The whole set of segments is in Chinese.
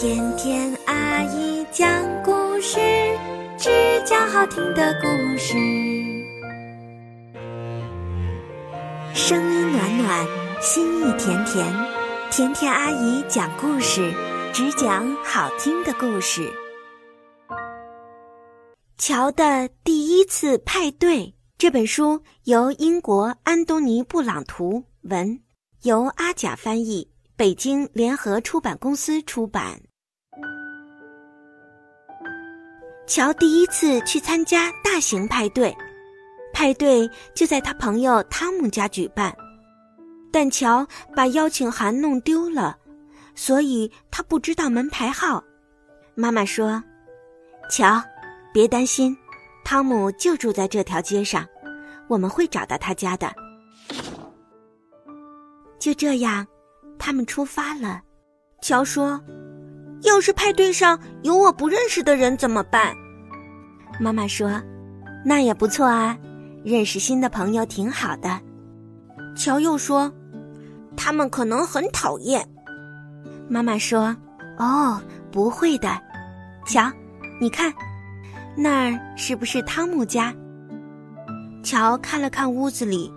甜甜阿姨讲故事，只讲好听的故事。声音暖暖，心意甜甜，甜甜阿姨讲故事，只讲好听的故事。乔的第一次派对这本书由英国安东尼·布朗图文，由阿甲翻译，北京联合出版公司出版。乔第一次去参加大型派对，派对就在他朋友汤姆家举办，但乔把邀请函弄丢了，所以他不知道门牌号。妈妈说：“乔，别担心，汤姆就住在这条街上，我们会找到他家的。”就这样，他们出发了。乔说。要是派对上有我不认识的人怎么办？妈妈说：“那也不错啊，认识新的朋友挺好的。”乔又说：“他们可能很讨厌。”妈妈说：“哦，不会的。”瞧，你看，那儿是不是汤姆家？乔看了看屋子里，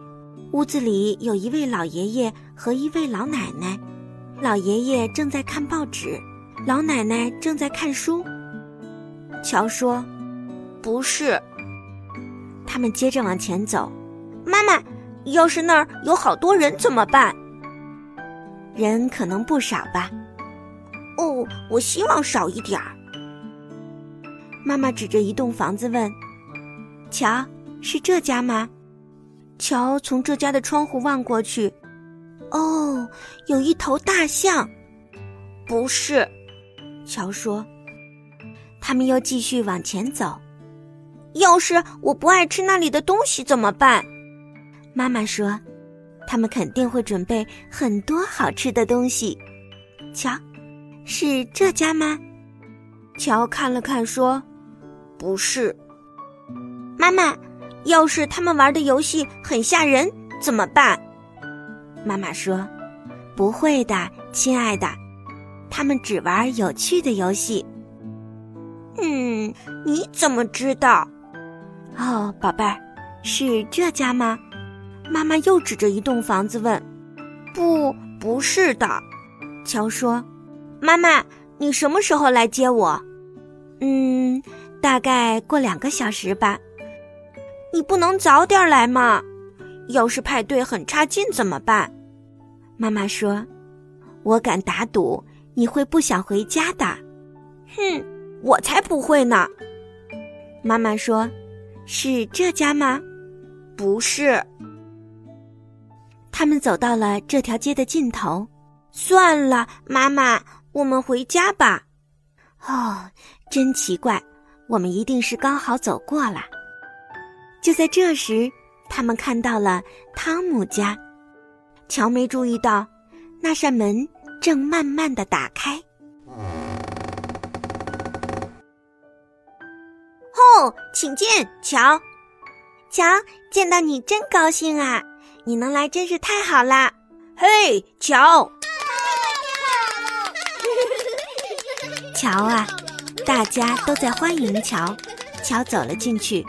屋子里有一位老爷爷和一位老奶奶，老爷爷正在看报纸。老奶奶正在看书。乔说：“不是。”他们接着往前走。妈妈，要是那儿有好多人怎么办？人可能不少吧。哦，我希望少一点儿。妈妈指着一栋房子问：“乔，是这家吗？”乔从这家的窗户望过去。哦，有一头大象。不是。乔说：“他们又继续往前走。要是我不爱吃那里的东西怎么办？”妈妈说：“他们肯定会准备很多好吃的东西。”瞧，是这家吗？乔看了看说：“不是。”妈妈，要是他们玩的游戏很吓人怎么办？妈妈说：“不会的，亲爱的。”他们只玩有趣的游戏。嗯，你怎么知道？哦，宝贝儿，是这家吗？妈妈又指着一栋房子问：“不，不是的。”乔说：“妈妈，你什么时候来接我？”“嗯，大概过两个小时吧。”“你不能早点来吗？要是派对很差劲怎么办？”妈妈说：“我敢打赌。”你会不想回家的，哼，我才不会呢。妈妈说：“是这家吗？”不是。他们走到了这条街的尽头，算了，妈妈，我们回家吧。哦，真奇怪，我们一定是刚好走过了。就在这时，他们看到了汤姆家，乔没注意到那扇门。正慢慢的打开。哦，请进，乔。乔，见到你真高兴啊！你能来真是太好啦。嘿，乔。乔啊，大家都在欢迎乔。乔走了进去。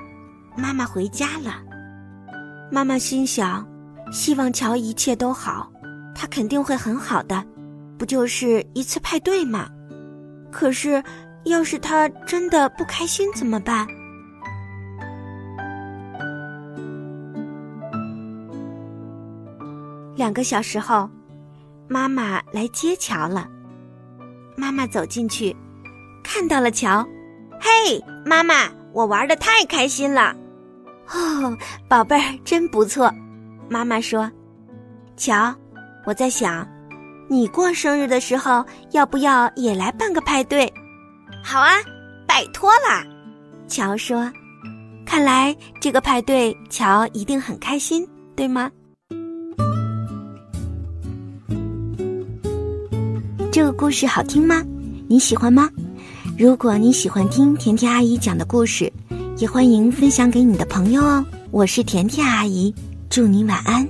妈妈回家了。妈妈心想，希望乔一切都好，他肯定会很好的。不就是一次派对吗？可是，要是他真的不开心怎么办？两个小时后，妈妈来接乔了。妈妈走进去，看到了乔。嘿，妈妈，我玩的太开心了。哦，宝贝儿，真不错。妈妈说：“乔，我在想。”你过生日的时候，要不要也来办个派对？好啊，拜托啦！乔说：“看来这个派对，乔一定很开心，对吗？”这个故事好听吗？你喜欢吗？如果你喜欢听甜甜阿姨讲的故事，也欢迎分享给你的朋友哦。我是甜甜阿姨，祝你晚安。